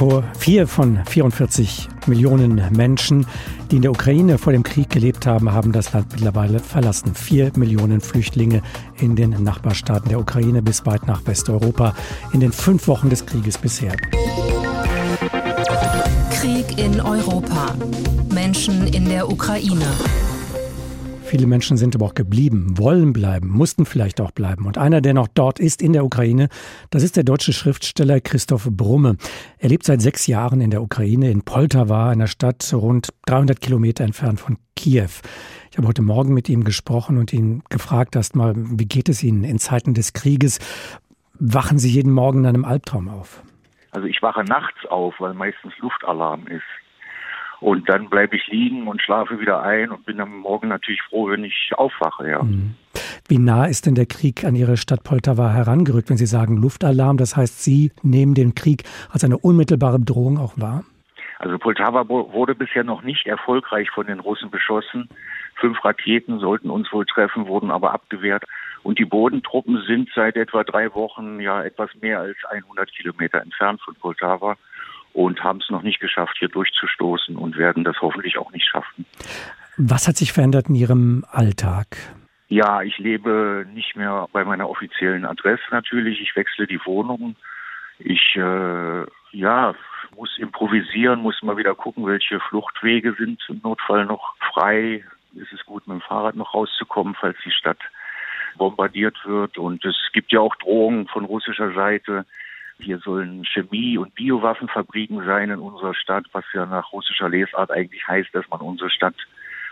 Vor vier von 44 Millionen Menschen, die in der Ukraine vor dem Krieg gelebt haben, haben das Land mittlerweile verlassen. Vier Millionen Flüchtlinge in den Nachbarstaaten der Ukraine bis weit nach Westeuropa in den fünf Wochen des Krieges bisher. Krieg in Europa. Menschen in der Ukraine. Viele Menschen sind aber auch geblieben, wollen bleiben, mussten vielleicht auch bleiben. Und einer, der noch dort ist in der Ukraine, das ist der deutsche Schriftsteller Christoph Brumme. Er lebt seit sechs Jahren in der Ukraine, in Poltawa, einer Stadt rund 300 Kilometer entfernt von Kiew. Ich habe heute Morgen mit ihm gesprochen und ihn gefragt erstmal, wie geht es Ihnen in Zeiten des Krieges? Wachen Sie jeden Morgen in einem Albtraum auf? Also ich wache nachts auf, weil meistens Luftalarm ist. Und dann bleibe ich liegen und schlafe wieder ein und bin am Morgen natürlich froh, wenn ich aufwache, ja. Mhm. Wie nah ist denn der Krieg an Ihre Stadt Poltawa herangerückt, wenn Sie sagen Luftalarm? Das heißt, Sie nehmen den Krieg als eine unmittelbare Bedrohung auch wahr? Also Poltawa wurde bisher noch nicht erfolgreich von den Russen beschossen. Fünf Raketen sollten uns wohl treffen, wurden aber abgewehrt. Und die Bodentruppen sind seit etwa drei Wochen ja etwas mehr als 100 Kilometer entfernt von Poltawa und haben es noch nicht geschafft, hier durchzustoßen und werden das hoffentlich auch nicht schaffen. Was hat sich verändert in Ihrem Alltag? Ja, ich lebe nicht mehr bei meiner offiziellen Adresse natürlich. Ich wechsle die Wohnung. Ich äh, ja, muss improvisieren, muss mal wieder gucken, welche Fluchtwege sind im Notfall noch frei. Ist es gut, mit dem Fahrrad noch rauszukommen, falls die Stadt bombardiert wird. Und es gibt ja auch Drohungen von russischer Seite, hier sollen Chemie- und Biowaffenfabriken sein in unserer Stadt, was ja nach russischer Lesart eigentlich heißt, dass man unsere Stadt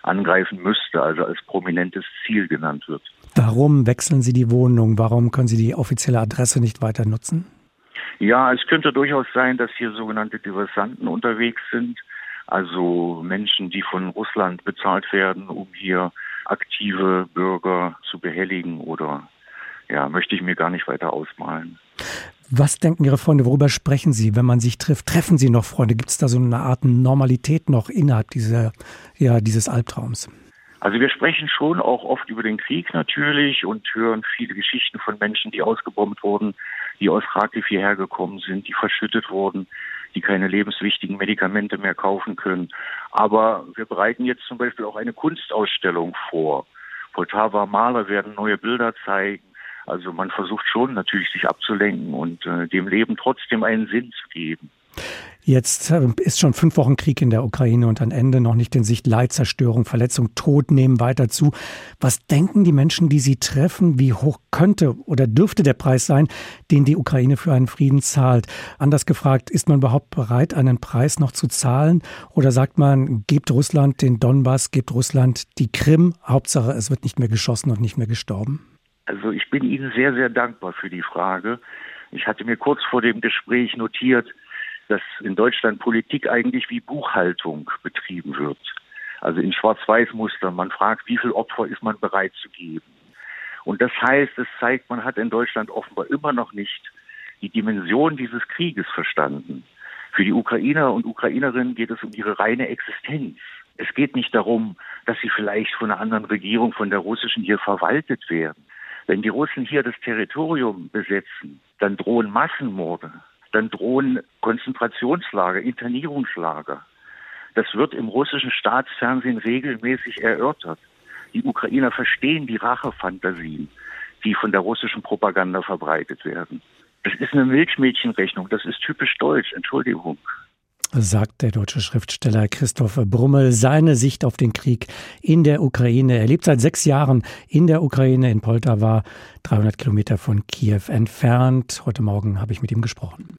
angreifen müsste, also als prominentes Ziel genannt wird. Warum wechseln Sie die Wohnung? Warum können Sie die offizielle Adresse nicht weiter nutzen? Ja, es könnte durchaus sein, dass hier sogenannte Diversanten unterwegs sind, also Menschen, die von Russland bezahlt werden, um hier aktive Bürger zu behelligen oder ja, möchte ich mir gar nicht weiter ausmalen. Was denken Ihre Freunde? Worüber sprechen Sie, wenn man sich trifft? Treffen Sie noch Freunde? Gibt es da so eine Art Normalität noch innerhalb dieser, ja, dieses Albtraums? Also wir sprechen schon auch oft über den Krieg natürlich und hören viele Geschichten von Menschen, die ausgebombt wurden, die aus Kharkiv hierher gekommen sind, die verschüttet wurden, die keine lebenswichtigen Medikamente mehr kaufen können. Aber wir bereiten jetzt zum Beispiel auch eine Kunstausstellung vor. Poltava Maler werden neue Bilder zeigen. Also man versucht schon natürlich sich abzulenken und äh, dem Leben trotzdem einen Sinn zu geben. Jetzt äh, ist schon fünf Wochen Krieg in der Ukraine und ein Ende noch nicht in Sicht. Leid, Zerstörung, Verletzung, Tod nehmen weiter zu. Was denken die Menschen, die Sie treffen? Wie hoch könnte oder dürfte der Preis sein, den die Ukraine für einen Frieden zahlt? Anders gefragt, ist man überhaupt bereit, einen Preis noch zu zahlen? Oder sagt man, gebt Russland den Donbass, gebt Russland die Krim? Hauptsache, es wird nicht mehr geschossen und nicht mehr gestorben? Also ich bin Ihnen sehr, sehr dankbar für die Frage. Ich hatte mir kurz vor dem Gespräch notiert, dass in Deutschland Politik eigentlich wie Buchhaltung betrieben wird. Also in Schwarz-Weiß-Mustern. Man fragt, wie viel Opfer ist man bereit zu geben. Und das heißt, es zeigt, man hat in Deutschland offenbar immer noch nicht die Dimension dieses Krieges verstanden. Für die Ukrainer und Ukrainerinnen geht es um ihre reine Existenz. Es geht nicht darum, dass sie vielleicht von einer anderen Regierung, von der russischen hier verwaltet werden. Wenn die Russen hier das Territorium besetzen, dann drohen Massenmorde, dann drohen Konzentrationslager, Internierungslager. Das wird im russischen Staatsfernsehen regelmäßig erörtert. Die Ukrainer verstehen die Rachefantasien, die von der russischen Propaganda verbreitet werden. Das ist eine Milchmädchenrechnung, das ist typisch deutsch, Entschuldigung sagt der deutsche Schriftsteller Christoph Brummel seine Sicht auf den Krieg in der Ukraine. Er lebt seit sechs Jahren in der Ukraine, in Poltawa, 300 Kilometer von Kiew entfernt. Heute Morgen habe ich mit ihm gesprochen.